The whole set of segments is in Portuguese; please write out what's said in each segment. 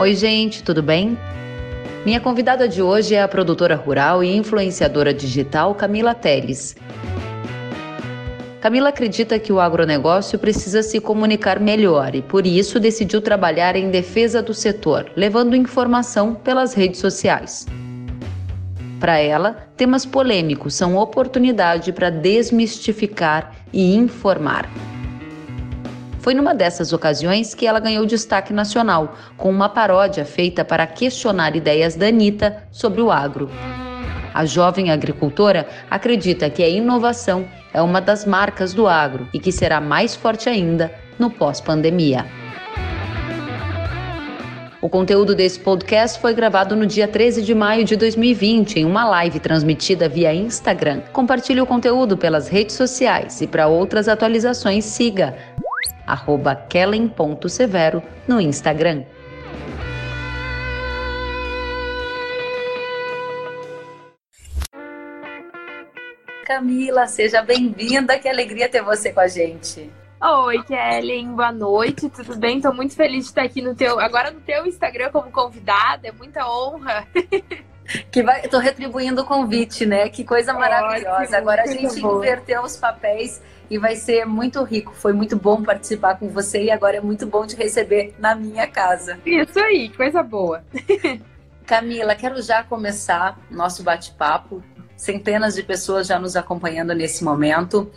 Oi, gente, tudo bem? Minha convidada de hoje é a produtora rural e influenciadora digital Camila Teles. Camila acredita que o agronegócio precisa se comunicar melhor e, por isso, decidiu trabalhar em defesa do setor, levando informação pelas redes sociais. Para ela, temas polêmicos são oportunidade para desmistificar e informar. Foi numa dessas ocasiões que ela ganhou destaque nacional, com uma paródia feita para questionar ideias da Anitta sobre o agro. A jovem agricultora acredita que a inovação é uma das marcas do agro e que será mais forte ainda no pós-pandemia. O conteúdo desse podcast foi gravado no dia 13 de maio de 2020 em uma live transmitida via Instagram. Compartilhe o conteúdo pelas redes sociais e para outras atualizações siga kellen.severo no Instagram. Camila, seja bem-vinda, que alegria ter você com a gente. Oi, Kellen, boa noite, tudo bem? Estou muito feliz de estar aqui no teu, agora no teu Instagram como convidada, é muita honra. Que vai, tô retribuindo o convite, né? Que coisa maravilhosa. Ótimo, agora a gente bom. inverteu os papéis e vai ser muito rico. Foi muito bom participar com você e agora é muito bom te receber na minha casa. Isso aí, coisa boa. Camila, quero já começar nosso bate-papo. Centenas de pessoas já nos acompanhando nesse momento.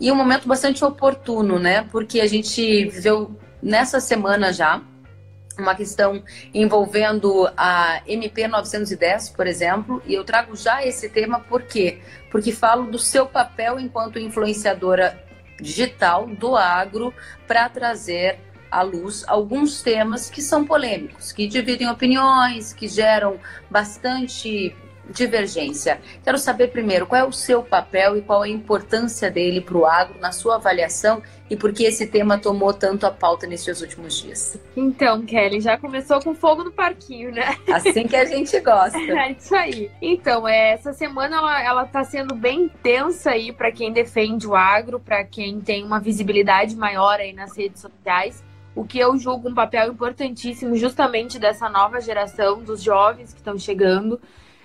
E um momento bastante oportuno, né? Porque a gente viveu nessa semana já uma questão envolvendo a MP 910, por exemplo, e eu trago já esse tema por quê? Porque falo do seu papel enquanto influenciadora digital do agro para trazer à luz alguns temas que são polêmicos, que dividem opiniões, que geram bastante divergência. Quero saber primeiro qual é o seu papel e qual a importância dele para o agro na sua avaliação e por que esse tema tomou tanto a pauta nesses últimos dias. Então, Kelly, já começou com fogo no parquinho, né? Assim que a gente gosta. é isso aí. Então, é, essa semana ela, ela tá sendo bem intensa aí para quem defende o agro, para quem tem uma visibilidade maior aí nas redes sociais o que eu julgo um papel importantíssimo justamente dessa nova geração dos jovens que estão chegando,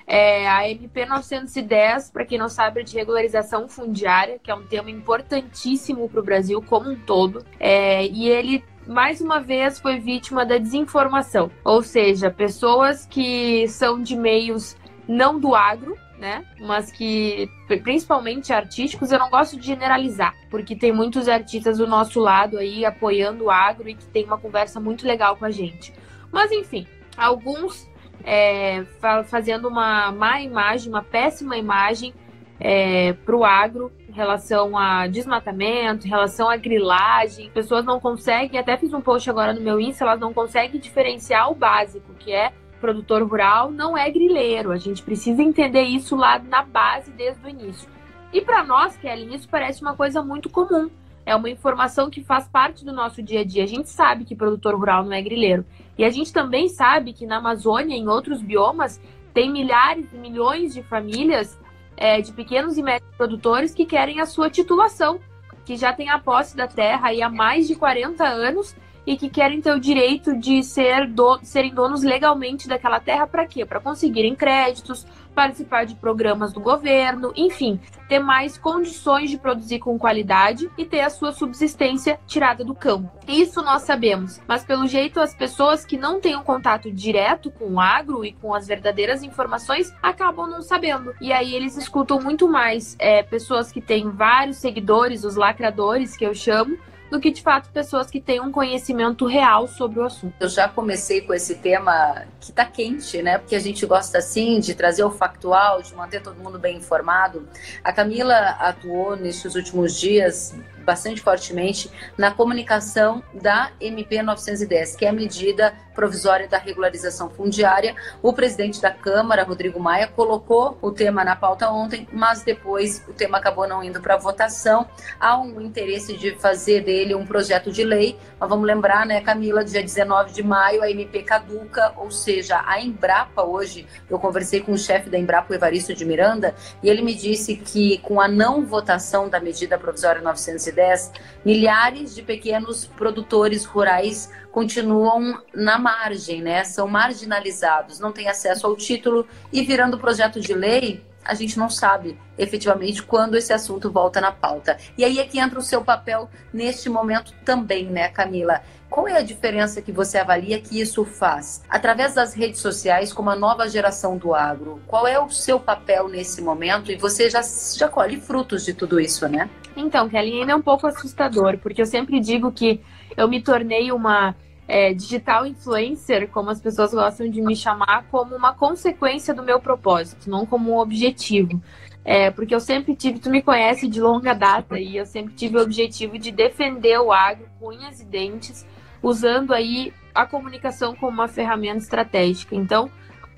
é, a MP 910, para quem não sabe, é de regularização fundiária, que é um tema importantíssimo para o Brasil como um todo. É, e ele mais uma vez foi vítima da desinformação, ou seja, pessoas que são de meios não do agro, né? Mas que, principalmente artísticos, eu não gosto de generalizar, porque tem muitos artistas do nosso lado aí apoiando o agro e que tem uma conversa muito legal com a gente. Mas enfim, alguns é, fazendo uma má imagem, uma péssima imagem é, para o agro em relação a desmatamento, em relação a grilagem. As pessoas não conseguem, até fiz um post agora no meu Insta, elas não conseguem diferenciar o básico, que é produtor rural não é grileiro. A gente precisa entender isso lá na base desde o início. E para nós, Kelly, isso parece uma coisa muito comum. É uma informação que faz parte do nosso dia a dia. A gente sabe que produtor rural não é grileiro. E a gente também sabe que na Amazônia, em outros biomas, tem milhares e milhões de famílias é, de pequenos e médios produtores que querem a sua titulação, que já têm a posse da terra há mais de 40 anos e que querem ter o direito de ser do, serem donos legalmente daquela terra para quê? Para conseguirem créditos, participar de programas do governo, enfim, ter mais condições de produzir com qualidade e ter a sua subsistência tirada do campo. Isso nós sabemos, mas pelo jeito as pessoas que não têm um contato direto com o agro e com as verdadeiras informações acabam não sabendo. E aí eles escutam muito mais é, pessoas que têm vários seguidores, os lacradores que eu chamo, do que de fato pessoas que têm um conhecimento real sobre o assunto. Eu já comecei com esse tema que está quente, né? Porque a gente gosta assim de trazer o factual, de manter todo mundo bem informado. A Camila atuou nesses últimos dias bastante fortemente na comunicação da MP 910, que é a medida provisória da regularização fundiária. O presidente da Câmara, Rodrigo Maia, colocou o tema na pauta ontem, mas depois o tema acabou não indo para votação. Há um interesse de fazer dele um projeto de lei, mas vamos lembrar, né, Camila, dia 19 de maio a MP caduca, ou seja, a Embrapa hoje, eu conversei com o chefe da Embrapa, o Evaristo de Miranda, e ele me disse que com a não votação da medida provisória 910 910, milhares de pequenos produtores rurais continuam na margem, né? São marginalizados, não têm acesso ao título e virando projeto de lei, a gente não sabe efetivamente quando esse assunto volta na pauta. E aí é que entra o seu papel neste momento também, né, Camila? Qual é a diferença que você avalia que isso faz? Através das redes sociais, como a nova geração do agro, qual é o seu papel nesse momento? E você já, já colhe frutos de tudo isso, né? Então, Kelly, ainda é um pouco assustador, porque eu sempre digo que eu me tornei uma é, digital influencer, como as pessoas gostam de me chamar, como uma consequência do meu propósito, não como um objetivo. É, porque eu sempre tive, tu me conhece de longa data, e eu sempre tive o objetivo de defender o agro com unhas e dentes, usando aí a comunicação como uma ferramenta estratégica. Então,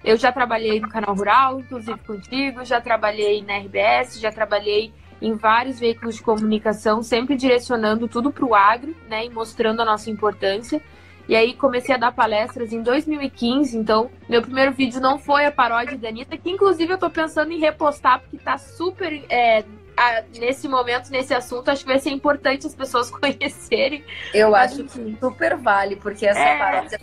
eu já trabalhei no canal rural, inclusive contigo, já trabalhei na RBS, já trabalhei em vários veículos de comunicação, sempre direcionando tudo para o agro, né, e mostrando a nossa importância. E aí comecei a dar palestras em 2015, então meu primeiro vídeo não foi a paródia da Anitta, que inclusive eu tô pensando em repostar, porque tá super. É, a, nesse momento, nesse assunto, acho que vai ser importante as pessoas conhecerem. Eu acho que super vale, porque essa é... paródia,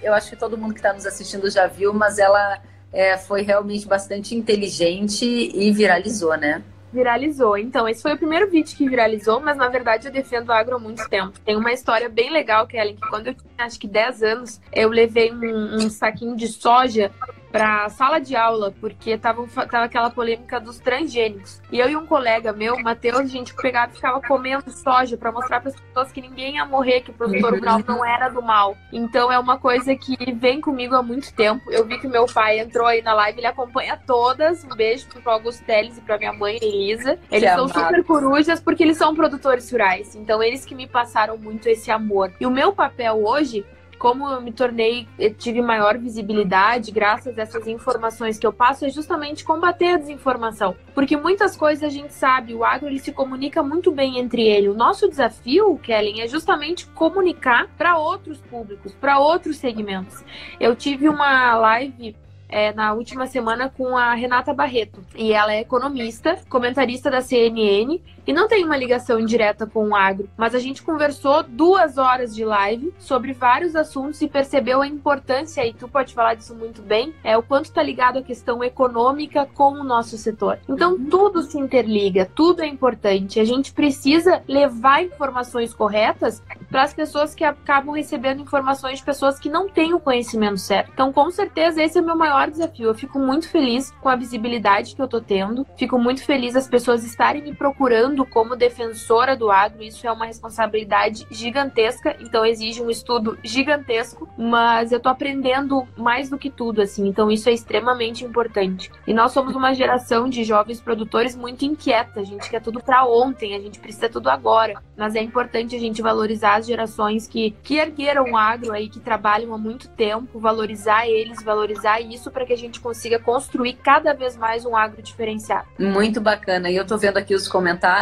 eu acho que todo mundo que está nos assistindo já viu, mas ela é, foi realmente bastante inteligente e viralizou, né? viralizou. Então, esse foi o primeiro vídeo que viralizou, mas na verdade eu defendo o agro há muito tempo. Tem uma história bem legal, Kellen, que quando eu tinha acho que 10 anos, eu levei um, um saquinho de soja para sala de aula, porque tava, tava aquela polêmica dos transgênicos. E eu e um colega meu, Matheus, a gente pegava e ficava comendo soja para mostrar para as pessoas que ninguém ia morrer, que o produtor rural não era do mal. Então é uma coisa que vem comigo há muito tempo. Eu vi que meu pai entrou aí na live, ele acompanha todas. Um beijo pro Augusto Teles e pra minha mãe, Elisa. Eles que são amado. super corujas porque eles são produtores rurais. Então eles que me passaram muito esse amor. E o meu papel hoje como eu me tornei, eu tive maior visibilidade graças a essas informações que eu passo, é justamente combater a desinformação. Porque muitas coisas a gente sabe, o agro ele se comunica muito bem entre ele. O nosso desafio, Kellen, é justamente comunicar para outros públicos, para outros segmentos. Eu tive uma live é, na última semana com a Renata Barreto. E ela é economista, comentarista da CNN e não tem uma ligação direta com o agro. Mas a gente conversou duas horas de live sobre vários assuntos e percebeu a importância, e tu pode falar disso muito bem, é o quanto está ligado a questão econômica com o nosso setor. Então uhum. tudo se interliga, tudo é importante. A gente precisa levar informações corretas para as pessoas que acabam recebendo informações de pessoas que não têm o conhecimento certo. Então, com certeza, esse é o meu maior desafio. Eu fico muito feliz com a visibilidade que eu tô tendo, fico muito feliz as pessoas estarem me procurando como defensora do agro. Isso é uma responsabilidade gigantesca, então exige um estudo gigantesco, mas eu tô aprendendo mais do que tudo, assim, então isso é extremamente importante. E nós somos uma geração de jovens produtores muito inquieta, a gente quer tudo para ontem, a gente precisa tudo agora, mas é importante a gente valorizar as gerações que, que ergueram o agro aí, que trabalham há muito tempo, valorizar eles, valorizar isso para que a gente consiga construir cada vez mais um agro diferenciado. Muito bacana. E eu estou vendo aqui os comentários.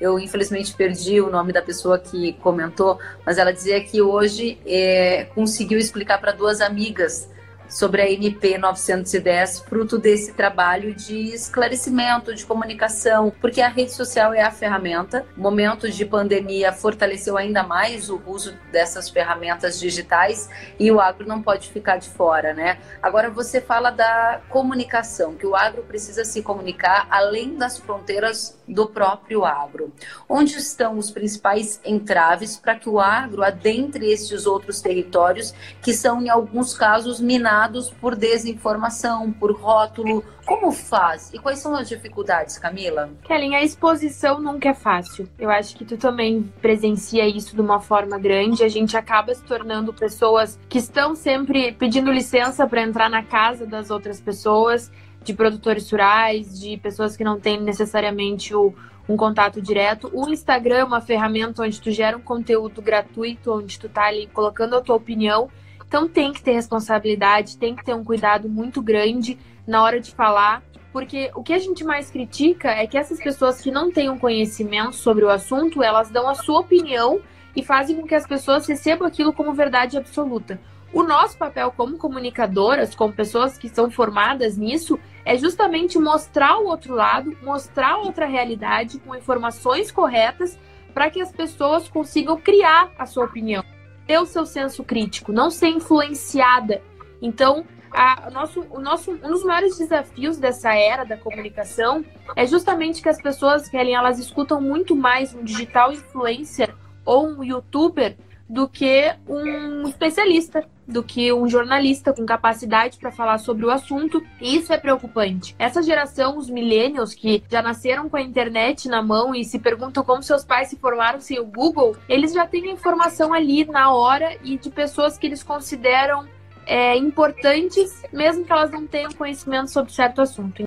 Eu infelizmente perdi o nome da pessoa que comentou, mas ela dizia que hoje é, conseguiu explicar para duas amigas sobre a NP 910, fruto desse trabalho de esclarecimento, de comunicação, porque a rede social é a ferramenta. O momento de pandemia fortaleceu ainda mais o uso dessas ferramentas digitais e o agro não pode ficar de fora, né? Agora você fala da comunicação, que o agro precisa se comunicar além das fronteiras do próprio agro. Onde estão os principais entraves para que o agro adentre esses outros territórios que são em alguns casos minados por desinformação, por rótulo. Como faz? E quais são as dificuldades, Camila? Kellen, a exposição nunca é fácil. Eu acho que tu também presencia isso de uma forma grande. A gente acaba se tornando pessoas que estão sempre pedindo licença para entrar na casa das outras pessoas, de produtores rurais, de pessoas que não têm necessariamente o, um contato direto. O Instagram é uma ferramenta onde tu gera um conteúdo gratuito, onde tu tá ali colocando a tua opinião então tem que ter responsabilidade, tem que ter um cuidado muito grande na hora de falar, porque o que a gente mais critica é que essas pessoas que não têm um conhecimento sobre o assunto, elas dão a sua opinião e fazem com que as pessoas recebam aquilo como verdade absoluta. O nosso papel como comunicadoras, como pessoas que são formadas nisso, é justamente mostrar o outro lado, mostrar outra realidade com informações corretas para que as pessoas consigam criar a sua opinião, ter o seu senso crítico, não ser influenciada. Então, a, nosso, o nosso, um dos maiores desafios dessa era da comunicação é justamente que as pessoas, Kellen, elas escutam muito mais um digital influencer ou um youtuber do que um especialista, do que um jornalista com capacidade para falar sobre o assunto. E isso é preocupante. Essa geração, os millennials que já nasceram com a internet na mão e se perguntam como seus pais se formaram sem o Google, eles já têm a informação ali na hora e de pessoas que eles consideram é, importantes, mesmo que elas não tenham conhecimento sobre certo assunto.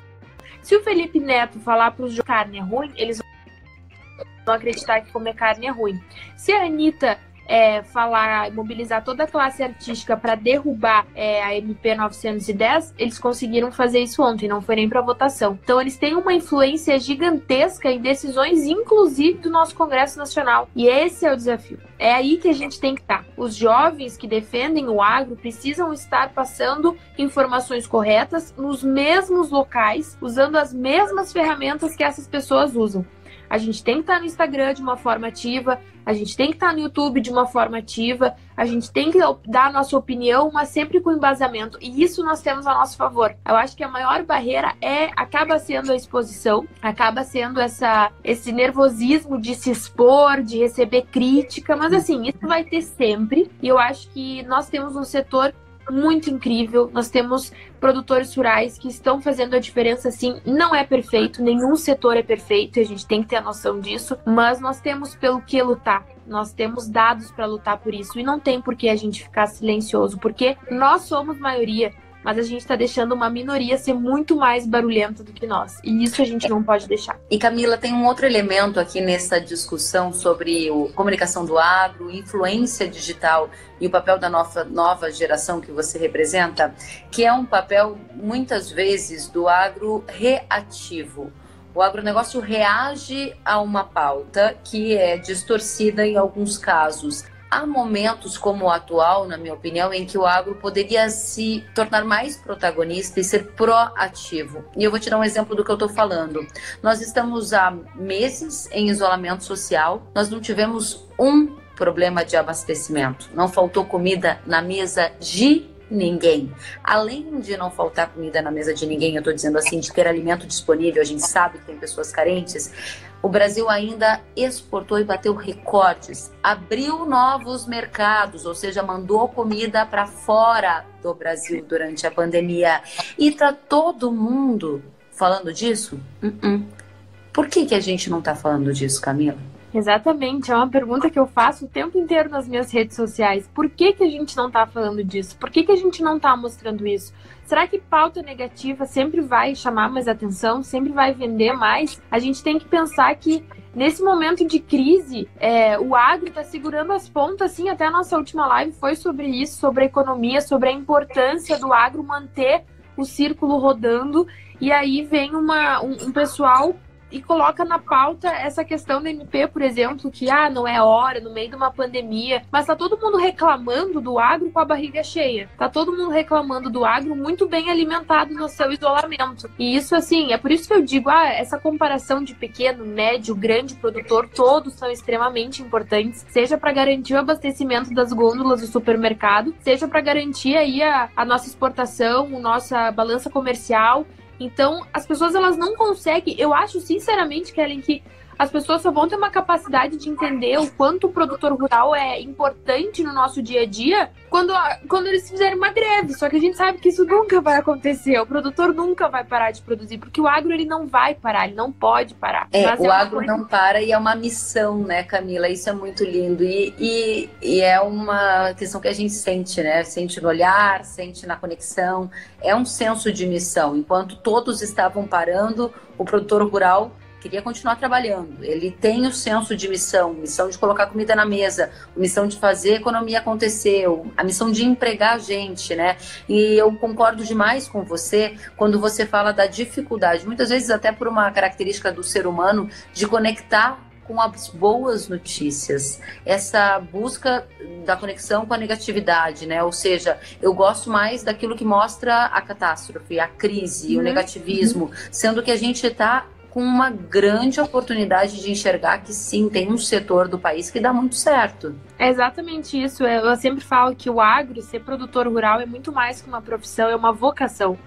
Se o Felipe Neto falar para os carne é ruim, eles vão acreditar que comer carne é ruim. Se a Anitta é, falar, mobilizar toda a classe artística para derrubar é, a MP 910, eles conseguiram fazer isso ontem, não foi nem para votação. Então eles têm uma influência gigantesca em decisões, inclusive do nosso Congresso Nacional. E esse é o desafio. É aí que a gente tem que estar. Tá. Os jovens que defendem o agro precisam estar passando informações corretas nos mesmos locais, usando as mesmas ferramentas que essas pessoas usam. A gente tem que estar no Instagram de uma forma ativa, a gente tem que estar no YouTube de uma forma ativa, a gente tem que dar a nossa opinião, mas sempre com embasamento. E isso nós temos a nosso favor. Eu acho que a maior barreira é acaba sendo a exposição, acaba sendo essa esse nervosismo de se expor, de receber crítica, mas assim, isso vai ter sempre. E eu acho que nós temos um setor muito incrível. Nós temos produtores rurais que estão fazendo a diferença sim. Não é perfeito, nenhum setor é perfeito, e a gente tem que ter a noção disso, mas nós temos pelo que lutar. Nós temos dados para lutar por isso e não tem por que a gente ficar silencioso, porque nós somos maioria mas a gente está deixando uma minoria ser muito mais barulhenta do que nós. E isso a gente não pode deixar. E Camila, tem um outro elemento aqui nessa discussão sobre o, comunicação do agro, influência digital e o papel da nova, nova geração que você representa, que é um papel, muitas vezes, do agro reativo. O agronegócio reage a uma pauta que é distorcida em alguns casos. Há momentos como o atual, na minha opinião, em que o agro poderia se tornar mais protagonista e ser proativo. E eu vou te dar um exemplo do que eu estou falando. Nós estamos há meses em isolamento social, nós não tivemos um problema de abastecimento, não faltou comida na mesa de ninguém. Além de não faltar comida na mesa de ninguém, eu estou dizendo assim, de ter alimento disponível, a gente sabe que tem pessoas carentes o Brasil ainda exportou e bateu recordes, abriu novos mercados, ou seja, mandou comida para fora do Brasil durante a pandemia. E está todo mundo falando disso? Uh -uh. Por que, que a gente não está falando disso, Camila? Exatamente, é uma pergunta que eu faço o tempo inteiro nas minhas redes sociais. Por que, que a gente não está falando disso? Por que, que a gente não está mostrando isso? Será que pauta negativa sempre vai chamar mais atenção, sempre vai vender mais? A gente tem que pensar que nesse momento de crise, é, o agro está segurando as pontas, assim, até a nossa última live foi sobre isso, sobre a economia, sobre a importância do agro manter o círculo rodando. E aí vem uma, um, um pessoal e coloca na pauta essa questão da MP, por exemplo, que ah, não é hora, no meio de uma pandemia, mas tá todo mundo reclamando do agro com a barriga cheia. Tá todo mundo reclamando do agro muito bem alimentado no seu isolamento. E isso assim, é por isso que eu digo, ah, essa comparação de pequeno, médio, grande produtor, todos são extremamente importantes, seja para garantir o abastecimento das gôndolas do supermercado, seja para garantir aí a, a nossa exportação, a nossa balança comercial então, as pessoas elas não conseguem. Eu acho sinceramente, Kellen, que as pessoas só vão ter uma capacidade de entender o quanto o produtor rural é importante no nosso dia a dia quando, quando eles fizerem uma greve. Só que a gente sabe que isso nunca vai acontecer. O produtor nunca vai parar de produzir, porque o agro ele não vai parar, ele não pode parar. É, o é agro coisa... não para e é uma missão, né, Camila? Isso é muito lindo. E, e, e é uma questão que a gente sente, né? Sente no olhar, sente na conexão. É um senso de missão. Enquanto todos estavam parando, o produtor rural queria continuar trabalhando. Ele tem o senso de missão, missão de colocar comida na mesa, missão de fazer a economia acontecer, a missão de empregar a gente, né? E eu concordo demais com você quando você fala da dificuldade, muitas vezes até por uma característica do ser humano de conectar com as boas notícias, essa busca da conexão com a negatividade, né? Ou seja, eu gosto mais daquilo que mostra a catástrofe, a crise, uhum. o negativismo, sendo que a gente está com uma grande oportunidade de enxergar que sim, tem um setor do país que dá muito certo. É exatamente isso. Eu sempre falo que o agro, ser produtor rural, é muito mais que uma profissão, é uma vocação.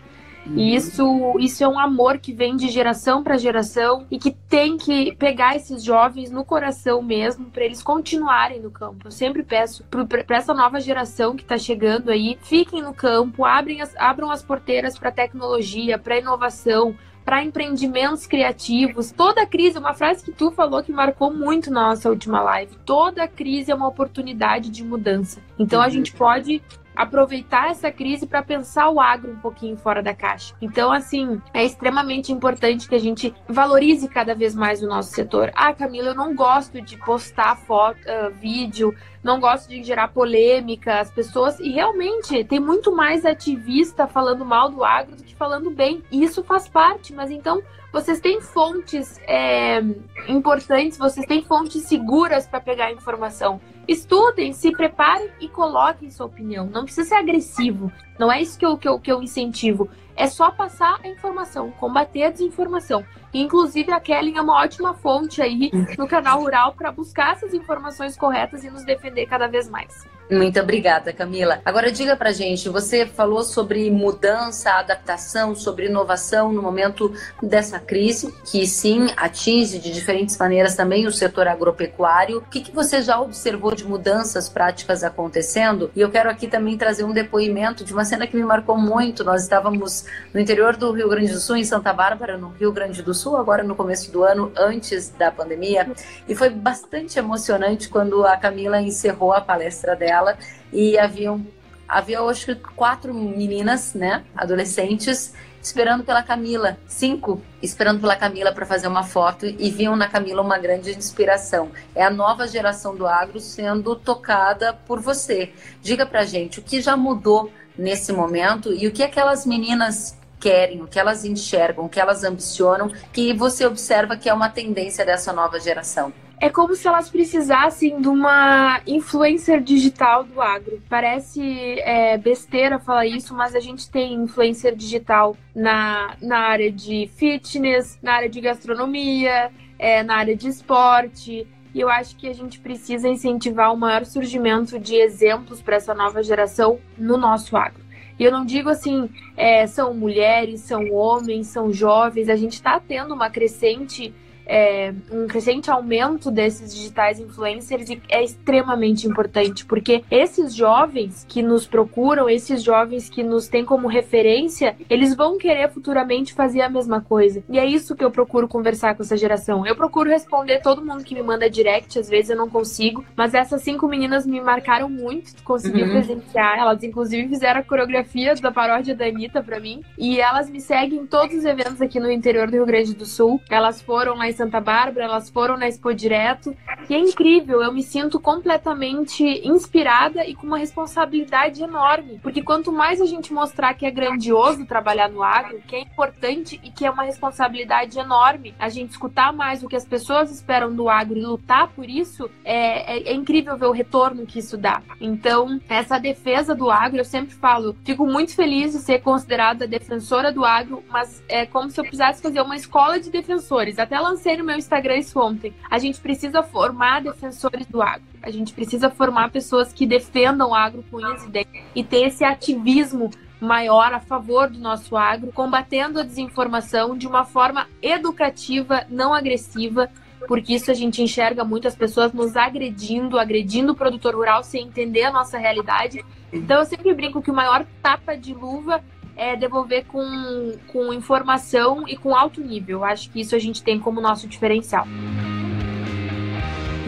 Uhum. E isso, isso é um amor que vem de geração para geração e que tem que pegar esses jovens no coração mesmo para eles continuarem no campo. Eu sempre peço para essa nova geração que está chegando aí, fiquem no campo, abrem as, abram as porteiras para tecnologia, para inovação, para empreendimentos criativos. Toda crise, uma frase que tu falou que marcou muito na nossa última live. Toda crise é uma oportunidade de mudança. Então a uhum. gente pode aproveitar essa crise para pensar o agro um pouquinho fora da caixa. Então, assim, é extremamente importante que a gente valorize cada vez mais o nosso setor. Ah, Camila, eu não gosto de postar foto, uh, vídeo, não gosto de gerar polêmica, as pessoas. E realmente tem muito mais ativista falando mal do agro do que falando bem. E isso faz parte, mas então vocês têm fontes é, importantes, vocês têm fontes seguras para pegar informação. Estudem, se preparem e coloquem sua opinião. Não precisa ser agressivo. Não é isso que eu, que eu, que eu incentivo. É só passar a informação, combater a desinformação. Inclusive, a Kelly é uma ótima fonte aí no canal Rural para buscar essas informações corretas e nos defender cada vez mais. Muito obrigada, Camila. Agora diga pra gente, você falou sobre mudança, adaptação, sobre inovação no momento dessa crise, que sim atinge de diferentes maneiras também o setor agropecuário. O que, que você já observou de mudanças práticas acontecendo? E eu quero aqui também trazer um depoimento de uma cena que me marcou muito. Nós estávamos no interior do Rio Grande do Sul, em Santa Bárbara, no Rio Grande do Sul, agora no começo do ano, antes da pandemia, e foi bastante emocionante quando a Camila encerrou a palestra dela e haviam havia acho que quatro meninas, né, adolescentes esperando pela Camila, cinco esperando pela Camila para fazer uma foto e viam na Camila uma grande inspiração. É a nova geração do agro sendo tocada por você. Diga pra gente o que já mudou nesse momento e o que aquelas meninas querem, o que elas enxergam, o que elas ambicionam, que você observa que é uma tendência dessa nova geração é como se elas precisassem de uma influencer digital do agro. Parece é, besteira falar isso, mas a gente tem influencer digital na, na área de fitness, na área de gastronomia, é, na área de esporte. E eu acho que a gente precisa incentivar o maior surgimento de exemplos para essa nova geração no nosso agro. E eu não digo assim, é, são mulheres, são homens, são jovens, a gente está tendo uma crescente é, um crescente aumento desses digitais influencers é extremamente importante, porque esses jovens que nos procuram, esses jovens que nos têm como referência, eles vão querer futuramente fazer a mesma coisa. E é isso que eu procuro conversar com essa geração. Eu procuro responder todo mundo que me manda direct, às vezes eu não consigo, mas essas cinco meninas me marcaram muito, consegui uhum. presenciar. Elas, inclusive, fizeram a coreografia da paródia da Anitta pra mim. E elas me seguem em todos os eventos aqui no interior do Rio Grande do Sul. Elas foram lá Santa Bárbara, elas foram na Expo Direto. E é incrível, eu me sinto completamente inspirada e com uma responsabilidade enorme. Porque quanto mais a gente mostrar que é grandioso trabalhar no agro, que é importante e que é uma responsabilidade enorme, a gente escutar mais o que as pessoas esperam do agro e lutar por isso, é, é, é incrível ver o retorno que isso dá. Então, essa defesa do agro, eu sempre falo, fico muito feliz de ser considerada defensora do agro, mas é como se eu precisasse fazer uma escola de defensores. Até lancei no meu Instagram isso ontem. A gente precisa formar defensores do agro. A gente precisa formar pessoas que defendam o agro com unhas e e ter esse ativismo maior a favor do nosso agro, combatendo a desinformação de uma forma educativa, não agressiva, porque isso a gente enxerga muitas pessoas nos agredindo, agredindo o produtor rural sem entender a nossa realidade. Então eu sempre brinco que o maior tapa de luva é, devolver com, com informação e com alto nível. Acho que isso a gente tem como nosso diferencial.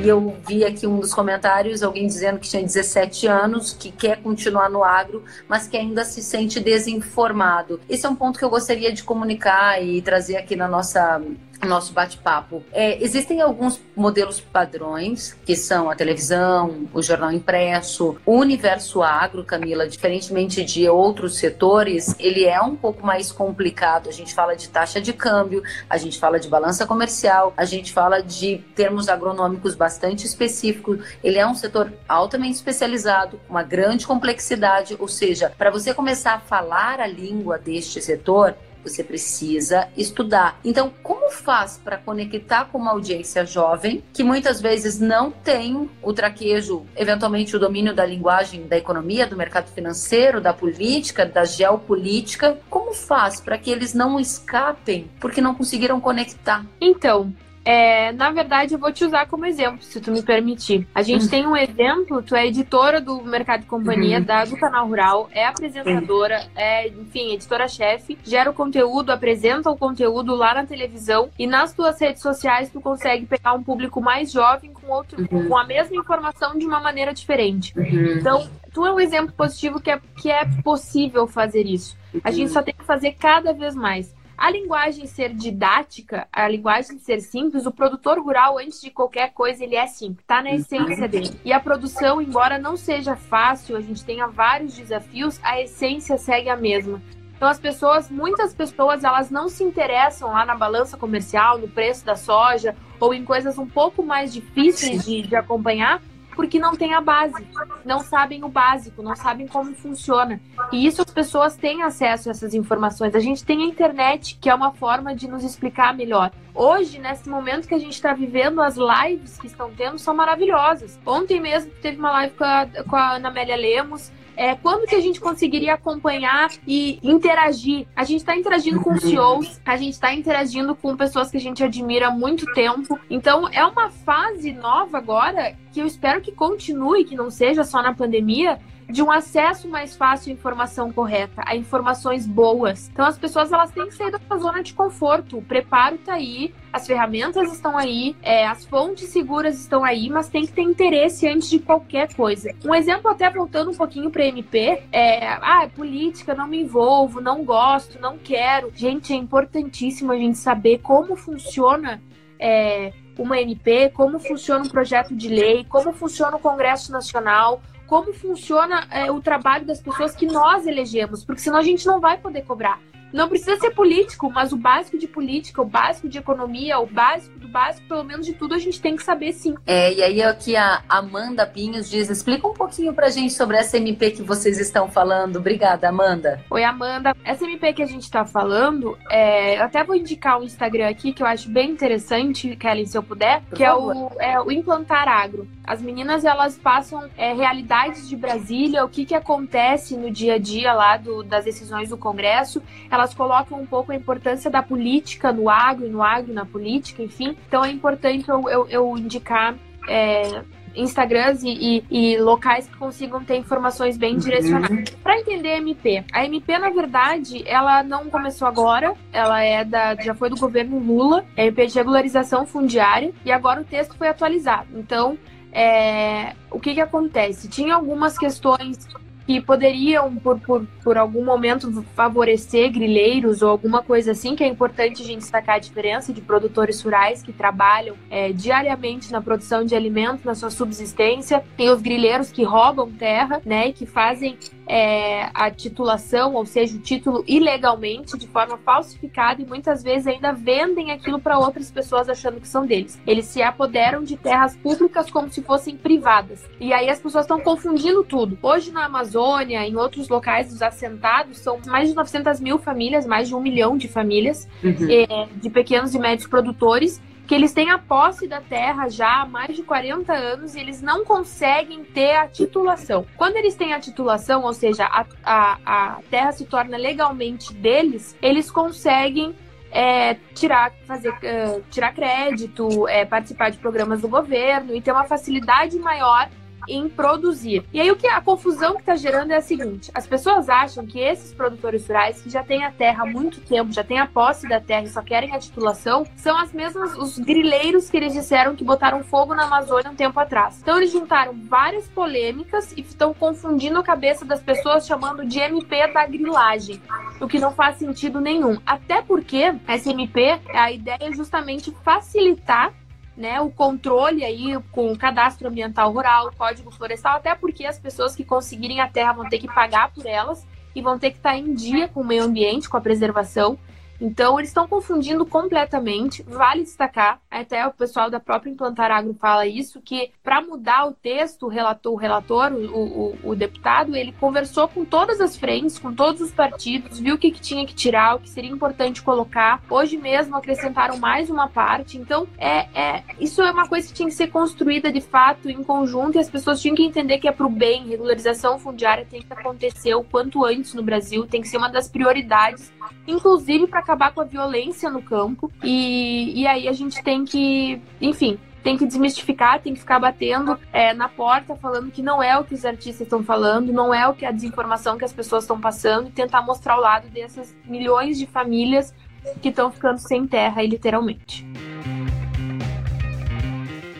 E eu vi aqui um dos comentários, alguém dizendo que tinha 17 anos, que quer continuar no agro, mas que ainda se sente desinformado. Esse é um ponto que eu gostaria de comunicar e trazer aqui na nossa nosso bate-papo. É, existem alguns modelos padrões, que são a televisão, o jornal impresso, o universo agro, Camila, diferentemente de outros setores, ele é um pouco mais complicado. A gente fala de taxa de câmbio, a gente fala de balança comercial, a gente fala de termos agronômicos bastante específicos. Ele é um setor altamente especializado, uma grande complexidade, ou seja, para você começar a falar a língua deste setor, você precisa estudar. Então, como faz para conectar com uma audiência jovem que muitas vezes não tem o traquejo, eventualmente o domínio da linguagem da economia, do mercado financeiro, da política, da geopolítica? Como faz para que eles não escapem porque não conseguiram conectar? Então, é, na verdade, eu vou te usar como exemplo, se tu me permitir. A gente uhum. tem um exemplo, tu é editora do Mercado de Companhia, uhum. da, do Canal Rural, é apresentadora, uhum. é, enfim, editora-chefe, gera o conteúdo, apresenta o conteúdo lá na televisão e nas tuas redes sociais tu consegue pegar um público mais jovem com outro, uhum. com a mesma informação de uma maneira diferente. Uhum. Então, tu é um exemplo positivo que é, que é possível fazer isso. A gente só tem que fazer cada vez mais. A linguagem ser didática, a linguagem ser simples, o produtor rural, antes de qualquer coisa, ele é simples, tá na essência dele. E a produção, embora não seja fácil, a gente tenha vários desafios, a essência segue a mesma. Então as pessoas, muitas pessoas, elas não se interessam lá na balança comercial, no preço da soja ou em coisas um pouco mais difíceis de, de acompanhar, porque não tem a base, não sabem o básico, não sabem como funciona. E isso as pessoas têm acesso a essas informações. A gente tem a internet, que é uma forma de nos explicar melhor. Hoje, nesse momento que a gente está vivendo, as lives que estão tendo são maravilhosas. Ontem mesmo teve uma live com a, com a Ana Amélia Lemos, é, quando que a gente conseguiria acompanhar e interagir? A gente está interagindo com CEOs, a gente está interagindo com pessoas que a gente admira há muito tempo. Então, é uma fase nova agora que eu espero que continue, que não seja só na pandemia, de um acesso mais fácil à informação correta, a informações boas. Então as pessoas elas têm que sair da zona de conforto. O preparo está aí, as ferramentas estão aí, é, as fontes seguras estão aí, mas tem que ter interesse antes de qualquer coisa. Um exemplo até voltando um pouquinho para MP é, ah, é política, não me envolvo, não gosto, não quero. Gente, é importantíssimo a gente saber como funciona é, uma MP, como funciona um projeto de lei, como funciona o Congresso Nacional, como funciona é, o trabalho das pessoas que nós elegemos, porque senão a gente não vai poder cobrar. Não precisa ser político, mas o básico de política, o básico de economia, o básico do básico, pelo menos de tudo, a gente tem que saber sim. É, e aí aqui a Amanda Pinhos diz: explica um pouquinho pra gente sobre essa MP que vocês estão falando. Obrigada, Amanda. Oi, Amanda. Essa MP que a gente tá falando, é, eu até vou indicar o um Instagram aqui que eu acho bem interessante, Kelly, se eu puder, Por que é o, é o Implantar Agro. As meninas elas passam é, realidades de Brasília, o que, que acontece no dia a dia lá do, das decisões do Congresso. Elas colocam um pouco a importância da política no agro, no agro na política, enfim. Então é importante eu, eu, eu indicar é, Instagrams e, e, e, locais que consigam ter informações bem direcionadas. Uhum. Para entender a MP, a MP na verdade ela não começou agora, ela é da já foi do governo Lula, é a MP de regularização fundiária e agora o texto foi atualizado. Então é, o que, que acontece? Tinha algumas questões que poderiam, por, por, por algum momento, favorecer grileiros ou alguma coisa assim, que é importante a gente destacar a diferença de produtores rurais que trabalham é, diariamente na produção de alimentos, na sua subsistência, e os grileiros que roubam terra, né, e que fazem é, a titulação, ou seja, o título ilegalmente, de forma falsificada, e muitas vezes ainda vendem aquilo para outras pessoas achando que são deles. Eles se apoderam de terras públicas como se fossem privadas. E aí as pessoas estão confundindo tudo. Hoje na Amazônia, em outros locais dos assentados, são mais de 900 mil famílias, mais de um milhão de famílias, uhum. é, de pequenos e médios produtores, que eles têm a posse da terra já há mais de 40 anos e eles não conseguem ter a titulação. Quando eles têm a titulação, ou seja, a, a, a terra se torna legalmente deles, eles conseguem é, tirar, fazer, uh, tirar crédito, é, participar de programas do governo e ter uma facilidade maior em produzir. E aí o que a confusão que está gerando é a seguinte: as pessoas acham que esses produtores rurais que já têm a terra há muito tempo, já têm a posse da terra e só querem a titulação, são as mesmas os grileiros que eles disseram que botaram fogo na Amazônia um tempo atrás. Então eles juntaram várias polêmicas e estão confundindo a cabeça das pessoas chamando de MP da grilagem, o que não faz sentido nenhum. Até porque essa MP, a ideia é justamente facilitar né, o controle aí com o cadastro ambiental rural, o código florestal, até porque as pessoas que conseguirem a terra vão ter que pagar por elas e vão ter que estar em dia com o meio ambiente, com a preservação. Então, eles estão confundindo completamente. Vale destacar, até o pessoal da própria Implantar Agro fala isso, que para mudar o texto, o relator, o, relator o, o, o, deputado, ele conversou com todas as frentes, com todos os partidos, viu o que, que tinha que tirar, o que seria importante colocar. Hoje mesmo acrescentaram mais uma parte. Então, é, é isso é uma coisa que tinha que ser construída de fato em conjunto e as pessoas tinham que entender que é para o bem. Regularização fundiária tem que acontecer o quanto antes no Brasil, tem que ser uma das prioridades, inclusive para acabar com a violência no campo. E, e aí a gente tem que, enfim, tem que desmistificar, tem que ficar batendo é, na porta, falando que não é o que os artistas estão falando, não é o que a desinformação que as pessoas estão passando, e tentar mostrar o lado dessas milhões de famílias que estão ficando sem terra, literalmente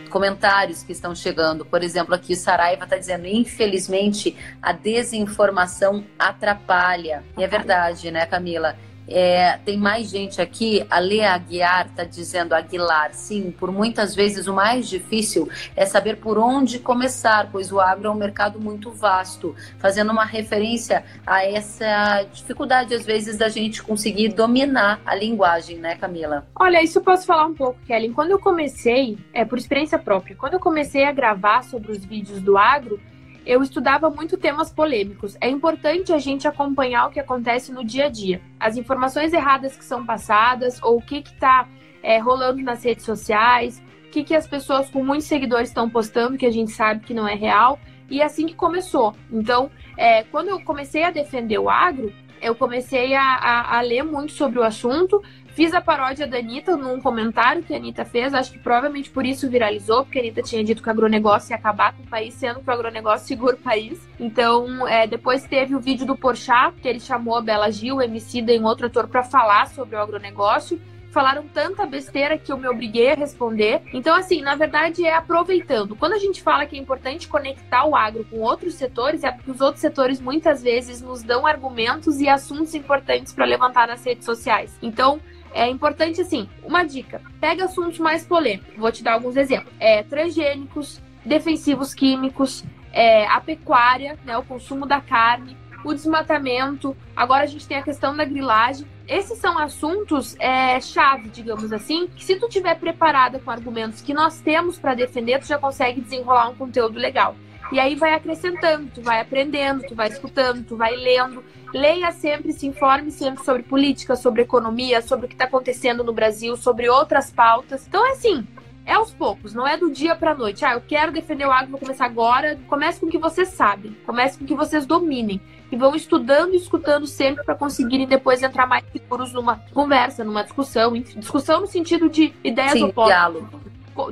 comentários que estão chegando. Por exemplo, aqui o Saraiva está dizendo: infelizmente, a desinformação atrapalha. E é verdade, né, Camila? É, tem mais gente aqui, a Lea Aguiar está dizendo Aguilar, sim, por muitas vezes o mais difícil é saber por onde começar, pois o agro é um mercado muito vasto, fazendo uma referência a essa dificuldade, às vezes, da gente conseguir dominar a linguagem, né, Camila? Olha, isso eu posso falar um pouco, Kelly. Quando eu comecei, é por experiência própria, quando eu comecei a gravar sobre os vídeos do agro, eu estudava muito temas polêmicos. É importante a gente acompanhar o que acontece no dia a dia. As informações erradas que são passadas, ou o que está é, rolando nas redes sociais, o que, que as pessoas com muitos seguidores estão postando, que a gente sabe que não é real. E assim que começou. Então, é, quando eu comecei a defender o agro, eu comecei a, a, a, ler muito sobre o assunto, Fiz a paródia da Anitta num comentário que a Anitta fez, acho que provavelmente por isso viralizou, porque a Anitta tinha dito que o agronegócio ia acabar com o país, sendo que o agronegócio segura o país. Então, é, depois teve o vídeo do Porchat, que ele chamou a Bela Gil, MC e um outro ator, para falar sobre o agronegócio falaram tanta besteira que eu me obriguei a responder. Então, assim, na verdade é aproveitando. Quando a gente fala que é importante conectar o agro com outros setores, é porque os outros setores muitas vezes nos dão argumentos e assuntos importantes para levantar nas redes sociais. Então, é importante, assim, uma dica: pega assuntos mais polêmicos. Vou te dar alguns exemplos: é, transgênicos, defensivos químicos, é, a pecuária, né, o consumo da carne, o desmatamento. Agora a gente tem a questão da grilagem. Esses são assuntos é, chave, digamos assim, que se tu tiver preparada com argumentos que nós temos para defender, tu já consegue desenrolar um conteúdo legal. E aí vai acrescentando, tu vai aprendendo, tu vai escutando, tu vai lendo. Leia sempre, se informe sempre sobre política, sobre economia, sobre o que está acontecendo no Brasil, sobre outras pautas. Então é assim, é aos poucos, não é do dia para noite. Ah, eu quero defender o agro, vou começar agora. Comece com o que vocês sabem, comece com o que vocês dominem e vão estudando e escutando sempre para conseguirem depois entrar mais seguros numa conversa, numa discussão, discussão no sentido de ideias Sim, opostas. Diálogo.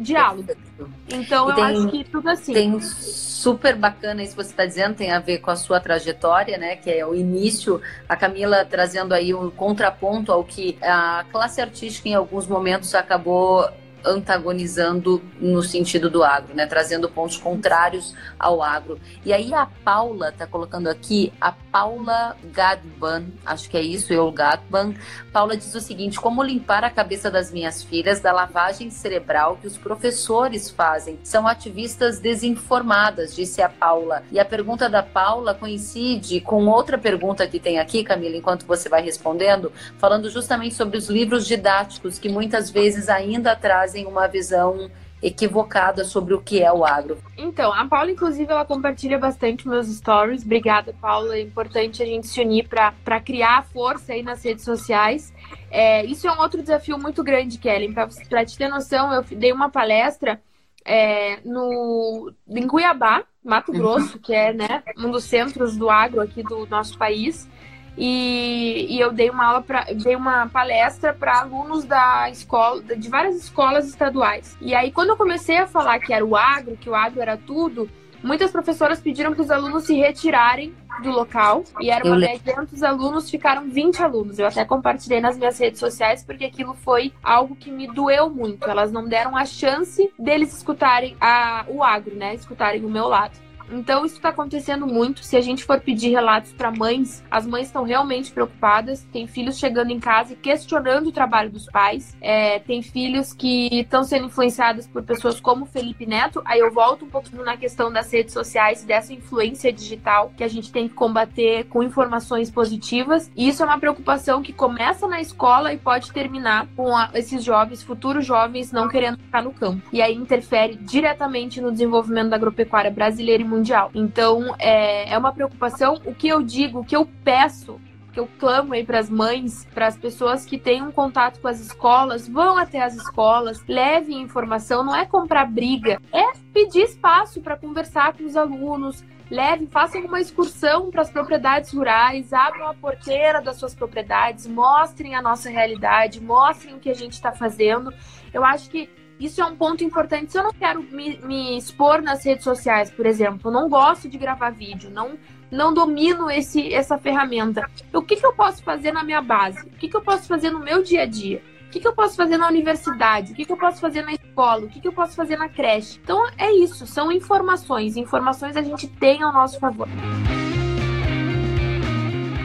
Diálogo. Então e eu tem, acho que tudo assim. Tem super bacana isso que você está dizendo, tem a ver com a sua trajetória, né? Que é o início, a Camila trazendo aí um contraponto ao que a classe artística em alguns momentos acabou antagonizando no sentido do agro, né? Trazendo pontos contrários ao agro. E aí a Paula tá colocando aqui, a Paula Gadban, acho que é isso, eu Gadban. Paula diz o seguinte: como limpar a cabeça das minhas filhas da lavagem cerebral que os professores fazem? São ativistas desinformadas, disse a Paula. E a pergunta da Paula coincide com outra pergunta que tem aqui, Camila, enquanto você vai respondendo, falando justamente sobre os livros didáticos que muitas vezes ainda trazem trazem uma visão equivocada sobre o que é o agro. Então, a Paula, inclusive, ela compartilha bastante meus stories. Obrigada, Paula. É importante a gente se unir para criar força aí nas redes sociais. É, isso é um outro desafio muito grande, Kellen. Para te ter noção, eu dei uma palestra é, no, em Cuiabá, Mato uhum. Grosso, que é né, um dos centros do agro aqui do nosso país. E, e eu dei uma aula para dei uma palestra para alunos da escola de várias escolas estaduais. E aí quando eu comecei a falar que era o agro, que o agro era tudo, muitas professoras pediram para os alunos se retirarem do local e era uma alunos, ficaram 20 alunos. Eu até compartilhei nas minhas redes sociais porque aquilo foi algo que me doeu muito. Elas não deram a chance deles escutarem a, o agro, né? Escutarem o meu lado. Então isso está acontecendo muito. Se a gente for pedir relatos para mães, as mães estão realmente preocupadas. Tem filhos chegando em casa e questionando o trabalho dos pais. É, tem filhos que estão sendo influenciados por pessoas como Felipe Neto. Aí eu volto um pouquinho na questão das redes sociais e dessa influência digital que a gente tem que combater com informações positivas. E isso é uma preocupação que começa na escola e pode terminar com a, esses jovens, futuros jovens, não querendo ficar no campo. E aí interfere diretamente no desenvolvimento da agropecuária brasileira e mundial. Então, é, é uma preocupação. O que eu digo, o que eu peço que eu clamo aí para as mães, para as pessoas que têm um contato com as escolas, vão até as escolas, levem informação, não é comprar briga, é pedir espaço para conversar com os alunos, leve, façam uma excursão para as propriedades rurais, abram a porteira das suas propriedades, mostrem a nossa realidade, mostrem o que a gente está fazendo. Eu acho que isso é um ponto importante. Se eu não quero me, me expor nas redes sociais, por exemplo, não gosto de gravar vídeo, não não domino esse, essa ferramenta. O que, que eu posso fazer na minha base? O que, que eu posso fazer no meu dia a dia? O que, que eu posso fazer na universidade? O que, que eu posso fazer na escola? O que, que eu posso fazer na creche? Então é isso, são informações. Informações a gente tem ao nosso favor.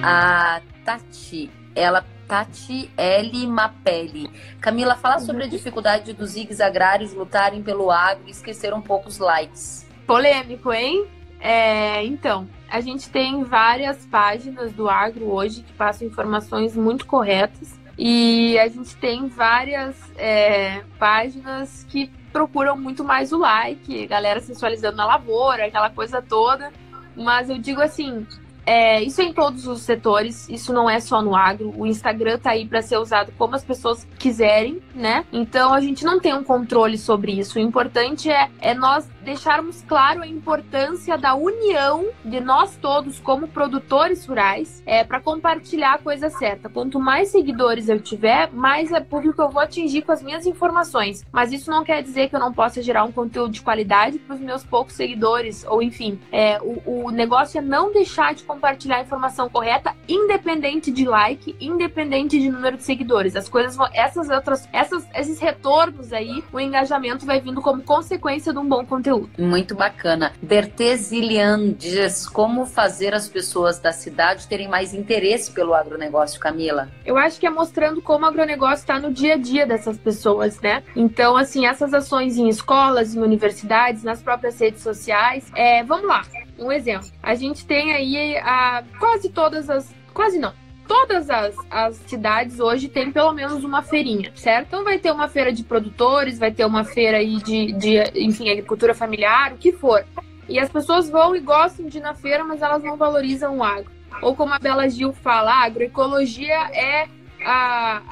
A Tati, ela Tati L. Mapelli. Camila, fala uhum. sobre a dificuldade dos IGs agrários lutarem pelo agro e esquecer um pouco os likes. Polêmico, hein? É, então, a gente tem várias páginas do agro hoje que passam informações muito corretas. E a gente tem várias é, páginas que procuram muito mais o like, galera sensualizando na lavoura, aquela coisa toda. Mas eu digo assim, é, isso é em todos os setores, isso não é só no agro. O Instagram tá aí para ser usado como as pessoas quiserem, né? Então a gente não tem um controle sobre isso. O importante é, é nós deixarmos claro a importância da união de nós todos como produtores rurais é, para compartilhar a coisa certa. Quanto mais seguidores eu tiver, mais é público eu vou atingir com as minhas informações. Mas isso não quer dizer que eu não possa gerar um conteúdo de qualidade para os meus poucos seguidores, ou enfim, é, o, o negócio é não deixar de compartilhar a informação correta, independente de like, independente de número de seguidores. As coisas vão, essas outras, essas, esses retornos aí, o engajamento vai vindo como consequência de um bom conteúdo. Muito bacana. Bertesilian diz como fazer as pessoas da cidade terem mais interesse pelo agronegócio, Camila. Eu acho que é mostrando como o agronegócio está no dia a dia dessas pessoas, né? Então, assim, essas ações em escolas, em universidades, nas próprias redes sociais. É, vamos lá, um exemplo. A gente tem aí a, quase todas as. Quase não todas as, as cidades hoje têm pelo menos uma feirinha, certo? Então vai ter uma feira de produtores, vai ter uma feira aí de, de enfim, agricultura familiar, o que for. E as pessoas vão e gostam de ir na feira, mas elas não valorizam o agro. Ou como a Bela Gil fala, a agroecologia é a,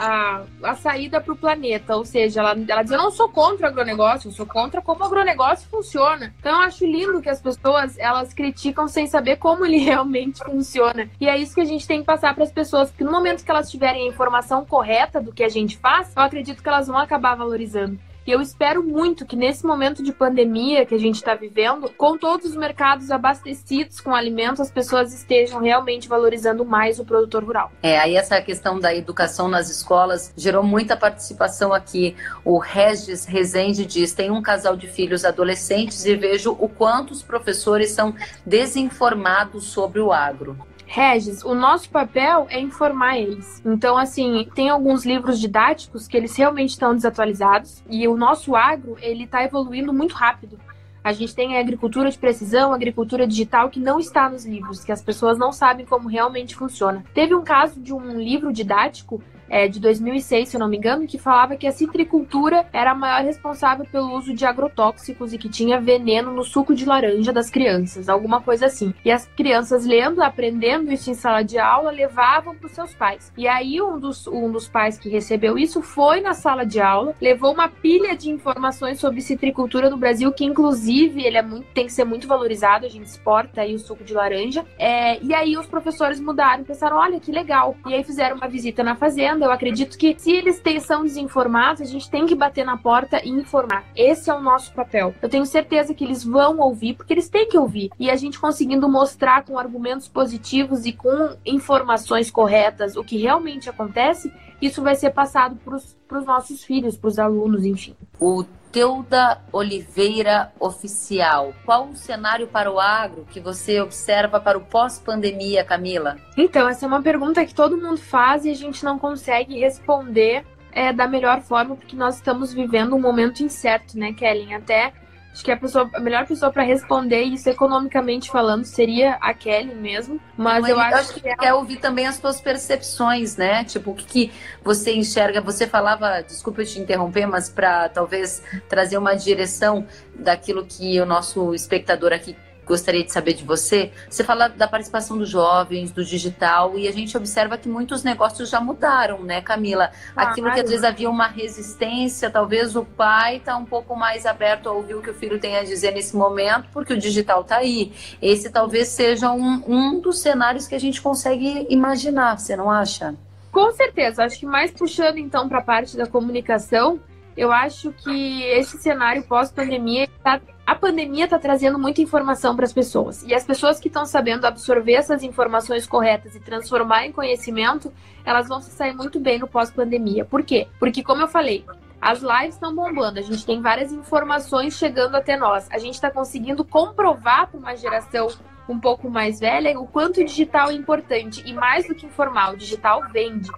a, a saída para o planeta. Ou seja, ela, ela diz: Eu não sou contra o agronegócio, eu sou contra como o agronegócio funciona. Então eu acho lindo que as pessoas elas criticam sem saber como ele realmente funciona. E é isso que a gente tem que passar para as pessoas, porque no momento que elas tiverem a informação correta do que a gente faz, eu acredito que elas vão acabar valorizando. E eu espero muito que nesse momento de pandemia que a gente está vivendo, com todos os mercados abastecidos com alimentos, as pessoas estejam realmente valorizando mais o produtor rural. É, aí essa questão da educação nas escolas gerou muita participação aqui. O Regis Rezende diz: tem um casal de filhos adolescentes e vejo o quanto os professores são desinformados sobre o agro. Regis, o nosso papel é informar eles. Então, assim, tem alguns livros didáticos que eles realmente estão desatualizados e o nosso agro, ele está evoluindo muito rápido. A gente tem a agricultura de precisão, a agricultura digital que não está nos livros, que as pessoas não sabem como realmente funciona. Teve um caso de um livro didático é, de 2006, se eu não me engano, que falava que a citricultura era a maior responsável pelo uso de agrotóxicos e que tinha veneno no suco de laranja das crianças, alguma coisa assim. E as crianças lendo, aprendendo isso em sala de aula, levavam para os seus pais. E aí um dos, um dos pais que recebeu isso foi na sala de aula, levou uma pilha de informações sobre citricultura no Brasil, que inclusive ele é muito, tem que ser muito valorizado, a gente exporta aí o suco de laranja. É, e aí os professores mudaram, pensaram, olha que legal. E aí fizeram uma visita na fazenda, eu acredito que se eles são desinformados, a gente tem que bater na porta e informar. Esse é o nosso papel. Eu tenho certeza que eles vão ouvir, porque eles têm que ouvir. E a gente conseguindo mostrar com argumentos positivos e com informações corretas o que realmente acontece, isso vai ser passado para os nossos filhos, para os alunos, enfim. O Teuda Oliveira Oficial. Qual o cenário para o agro que você observa para o pós-pandemia, Camila? Então, essa é uma pergunta que todo mundo faz e a gente não consegue responder é, da melhor forma, porque nós estamos vivendo um momento incerto, né, Kellen? Até Acho que a, pessoa, a melhor pessoa para responder isso economicamente falando seria a Kelly mesmo. Mas eu, eu acho, acho, que, que quer ouvir também as suas percepções, né? Tipo, o que, que você enxerga? Você falava, desculpa eu te interromper, mas para talvez trazer uma direção daquilo que o nosso espectador aqui gostaria de saber de você. Você fala da participação dos jovens, do digital, e a gente observa que muitos negócios já mudaram, né, Camila? Aquilo que às vezes havia uma resistência, talvez o pai está um pouco mais aberto a ouvir o que o filho tem a dizer nesse momento, porque o digital está aí. Esse talvez seja um, um dos cenários que a gente consegue imaginar, você não acha? Com certeza. Acho que mais puxando então para a parte da comunicação, eu acho que esse cenário pós-pandemia está a pandemia está trazendo muita informação para as pessoas. E as pessoas que estão sabendo absorver essas informações corretas e transformar em conhecimento, elas vão se sair muito bem no pós-pandemia. Por quê? Porque, como eu falei, as lives estão bombando, a gente tem várias informações chegando até nós. A gente está conseguindo comprovar para uma geração um pouco mais velha o quanto o digital é importante. E mais do que informar, o digital vende.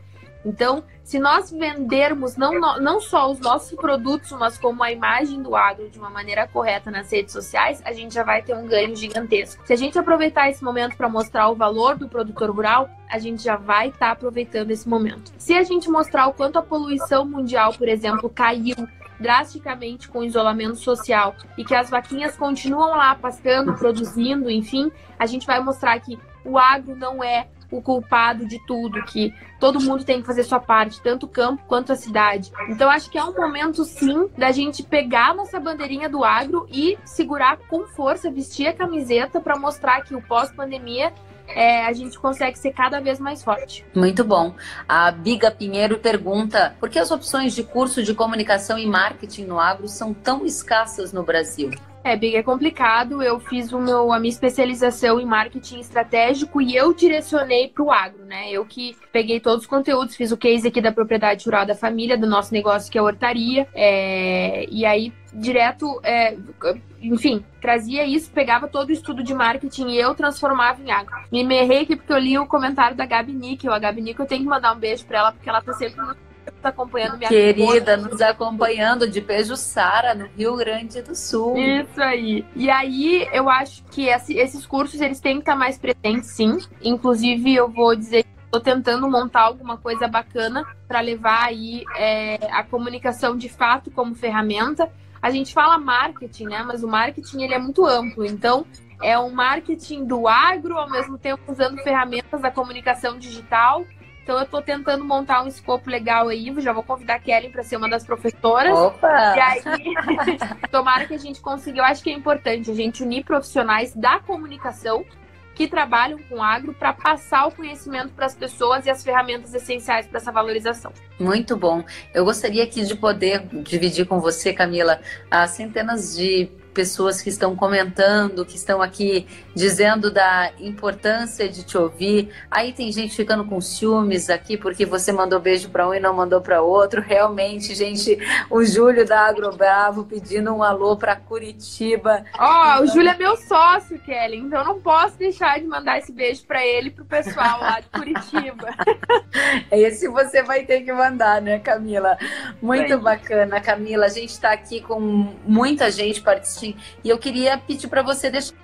Então, se nós vendermos não, não só os nossos produtos, mas como a imagem do agro de uma maneira correta nas redes sociais, a gente já vai ter um ganho gigantesco. Se a gente aproveitar esse momento para mostrar o valor do produtor rural, a gente já vai estar tá aproveitando esse momento. Se a gente mostrar o quanto a poluição mundial, por exemplo, caiu drasticamente com o isolamento social e que as vaquinhas continuam lá pastando, produzindo, enfim, a gente vai mostrar que o agro não é o culpado de tudo, que todo mundo tem que fazer sua parte, tanto o campo quanto a cidade. Então acho que é um momento sim da gente pegar nossa bandeirinha do agro e segurar com força, vestir a camiseta para mostrar que o pós-pandemia é, a gente consegue ser cada vez mais forte. Muito bom. A Biga Pinheiro pergunta: por que as opções de curso de comunicação e marketing no agro são tão escassas no Brasil? É, bem, é complicado. Eu fiz o meu, a minha especialização em marketing estratégico e eu direcionei para o agro, né? Eu que peguei todos os conteúdos, fiz o case aqui da propriedade rural da família, do nosso negócio que é a hortaria. É, e aí, direto, é, enfim, trazia isso, pegava todo o estudo de marketing e eu transformava em agro. Me merrei aqui porque eu li o comentário da Gabi Níquel. A Gabi Níquel, eu tenho que mandar um beijo para ela, porque ela tá sempre acompanhando minha Querida, nos acompanhando de Pejuçara, no Rio Grande do Sul. Isso aí. E aí, eu acho que esses cursos, eles têm que estar mais presentes, sim. Inclusive, eu vou dizer que estou tentando montar alguma coisa bacana para levar aí é, a comunicação de fato como ferramenta. A gente fala marketing, né? Mas o marketing, ele é muito amplo. Então, é um marketing do agro, ao mesmo tempo usando ferramentas da comunicação digital então eu estou tentando montar um escopo legal aí, já vou convidar a Kelly para ser uma das professoras. Opa! E aí, tomara que a gente consiga, eu acho que é importante a gente unir profissionais da comunicação que trabalham com agro para passar o conhecimento para as pessoas e as ferramentas essenciais para essa valorização. Muito bom. Eu gostaria aqui de poder dividir com você, Camila, as centenas de pessoas que estão comentando, que estão aqui dizendo da importância de te ouvir. Aí tem gente ficando com ciúmes aqui porque você mandou beijo para um e não mandou para outro. Realmente, gente, o Júlio da Agrobravo pedindo um alô para Curitiba. Ó, oh, o Júlio é meu sócio, Kelly, então eu não posso deixar de mandar esse beijo para ele e pro pessoal lá de Curitiba. esse você vai ter que mandar, né, Camila? Muito bacana, Camila. A gente está aqui com muita gente participando e eu queria pedir para você deixar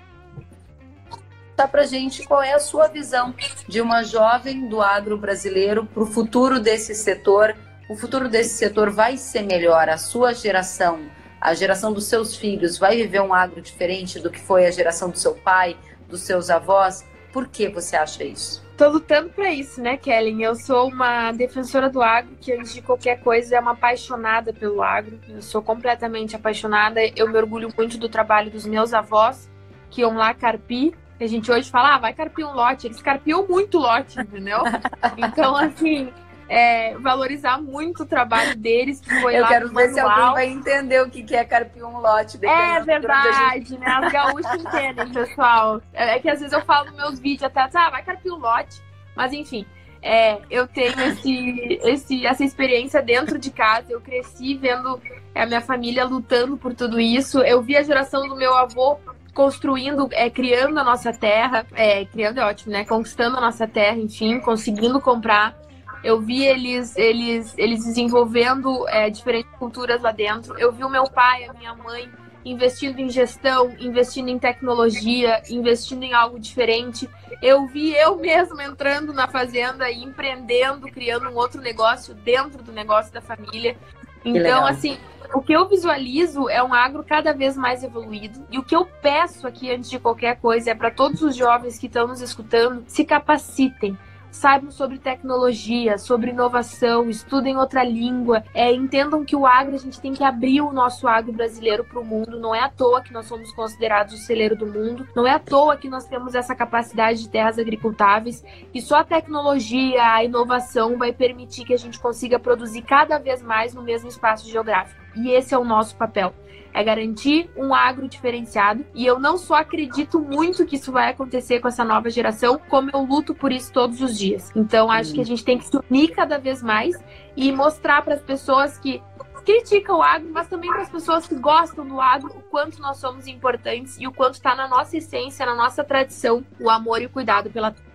para gente qual é a sua visão de uma jovem do agro brasileiro para o futuro desse setor. O futuro desse setor vai ser melhor. A sua geração, a geração dos seus filhos, vai viver um agro diferente do que foi a geração do seu pai, dos seus avós? Por que você acha isso? Tô lutando para isso, né, Kellen? Eu sou uma defensora do agro, que antes de qualquer coisa é uma apaixonada pelo agro. Eu sou completamente apaixonada. Eu me orgulho muito do trabalho dos meus avós, que iam lá carpir. A gente hoje fala, ah, vai carpir um lote. Eles carpiam muito lote, entendeu? Então, assim, é, valorizar muito o trabalho deles, que foi Eu lá quero ver manual. se alguém vai entender o que é carpir um lote. É verdade, gente... né? As gaúchas entendem, pessoal. É, é, que às vezes eu falo nos meus vídeos até, ah, vai carpir um lote. Mas enfim, É, eu tenho esse, esse, essa experiência dentro de casa. Eu cresci vendo a minha família lutando por tudo isso. Eu vi a geração do meu avô construindo, é, criando a nossa terra, é, criando é ótimo, né? Conquistando a nossa terra, enfim, conseguindo comprar. Eu vi eles, eles, eles desenvolvendo é, diferentes culturas lá dentro. Eu vi o meu pai, a minha mãe investindo em gestão, investindo em tecnologia, investindo em algo diferente. Eu vi eu mesma entrando na fazenda e empreendendo, criando um outro negócio dentro do negócio da família. Então, assim, o que eu visualizo é um agro cada vez mais evoluído. E o que eu peço aqui, antes de qualquer coisa, é para todos os jovens que estão nos escutando, se capacitem saibam sobre tecnologia, sobre inovação, estudem outra língua, é, entendam que o agro, a gente tem que abrir o nosso agro brasileiro para o mundo. Não é à toa que nós somos considerados o celeiro do mundo, não é à toa que nós temos essa capacidade de terras agricultáveis e só a tecnologia, a inovação vai permitir que a gente consiga produzir cada vez mais no mesmo espaço geográfico. E esse é o nosso papel é garantir um agro diferenciado. E eu não só acredito muito que isso vai acontecer com essa nova geração, como eu luto por isso todos os dias. Então, acho que a gente tem que se unir cada vez mais e mostrar para as pessoas que criticam o agro, mas também para as pessoas que gostam do agro, o quanto nós somos importantes e o quanto está na nossa essência, na nossa tradição, o amor e o cuidado pela terra.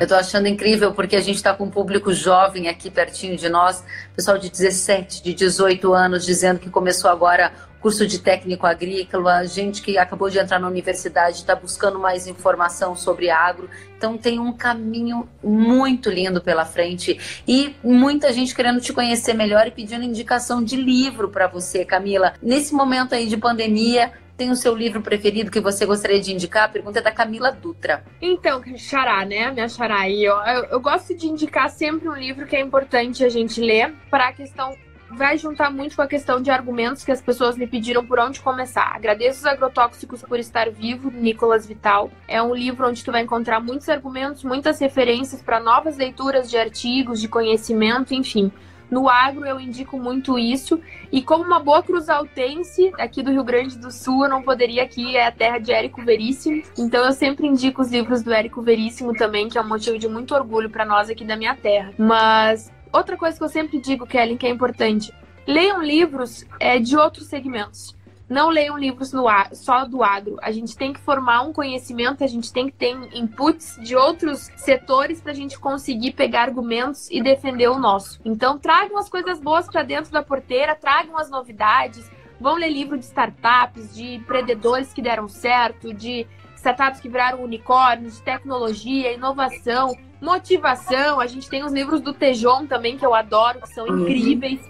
Eu estou achando incrível porque a gente está com um público jovem aqui pertinho de nós, pessoal de 17, de 18 anos, dizendo que começou agora curso de técnico agrícola, gente que acabou de entrar na universidade, está buscando mais informação sobre agro. Então tem um caminho muito lindo pela frente e muita gente querendo te conhecer melhor e pedindo indicação de livro para você, Camila. Nesse momento aí de pandemia, tem o seu livro preferido que você gostaria de indicar? A pergunta é da Camila Dutra. Então, Xará, né? Minha Xará aí. Eu, eu, eu gosto de indicar sempre um livro que é importante a gente ler para a questão vai juntar muito com a questão de argumentos que as pessoas me pediram por onde começar. Agradeço os agrotóxicos por estar vivo, Nicolas Vital. É um livro onde tu vai encontrar muitos argumentos, muitas referências para novas leituras de artigos, de conhecimento, enfim. No agro eu indico muito isso. E como uma boa cruzaltense aqui do Rio Grande do Sul, eu não poderia aqui, é a terra de Érico Veríssimo. Então eu sempre indico os livros do Érico Veríssimo também, que é um motivo de muito orgulho para nós aqui da minha terra. Mas outra coisa que eu sempre digo, Kellen, que é importante, leiam livros é, de outros segmentos não leiam livros no ar, só do agro. A gente tem que formar um conhecimento, a gente tem que ter inputs de outros setores para a gente conseguir pegar argumentos e defender o nosso. Então, tragam as coisas boas para dentro da porteira, tragam as novidades. Vão ler livro de startups, de empreendedores que deram certo, de startups que viraram unicórnios, de tecnologia, inovação, motivação. A gente tem os livros do Tejon também, que eu adoro, que são uhum. incríveis.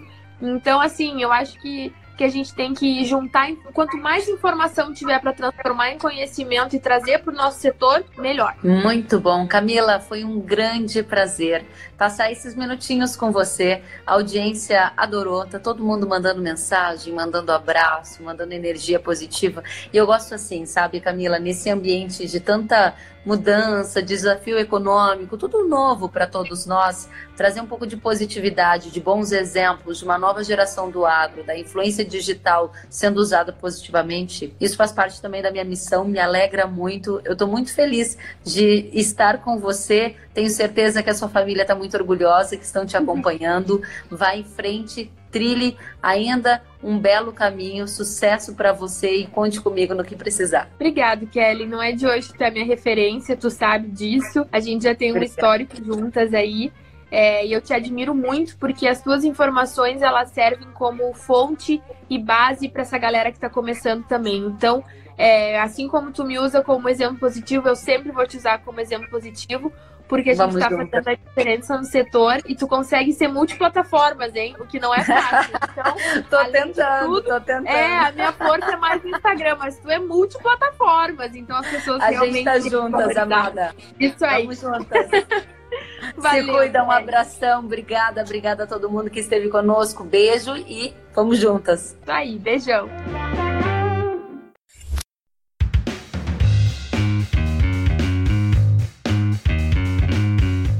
Então, assim, eu acho que que a gente tem que juntar. Quanto mais informação tiver para transformar em conhecimento e trazer para o nosso setor, melhor. Muito bom. Camila, foi um grande prazer passar esses minutinhos com você. A audiência adorou, tá todo mundo mandando mensagem, mandando abraço, mandando energia positiva. E eu gosto assim, sabe, Camila, nesse ambiente de tanta mudança, desafio econômico, tudo novo para todos nós, trazer um pouco de positividade, de bons exemplos, de uma nova geração do agro, da influência digital sendo usada positivamente. Isso faz parte também da minha missão, me alegra muito. Eu estou muito feliz de estar com você. Tenho certeza que a sua família está muito orgulhosa, que estão te acompanhando. Vai em frente, trilhe ainda um belo caminho, sucesso para você e conte comigo no que precisar. Obrigado, Kelly. Não é de hoje que tu é minha referência, tu sabe disso. A gente já tem um Obrigada. histórico juntas aí. É, e eu te admiro muito porque as tuas informações elas servem como fonte e base para essa galera que está começando também. Então, é, assim como tu me usa como exemplo positivo, eu sempre vou te usar como exemplo positivo, porque a gente está fazendo a diferença no setor e tu consegue ser multiplataformas, hein? O que não é fácil. Então, tô tentando, tudo, tô tentando. É, a minha força é mais no Instagram, mas tu é multiplataformas, então as pessoas a realmente... A gente tá juntas, amada. Isso aí. Vamos juntas. Valeu, Se cuida, um abração, obrigada, obrigada a todo mundo que esteve conosco, beijo e vamos juntas. Isso aí, beijão.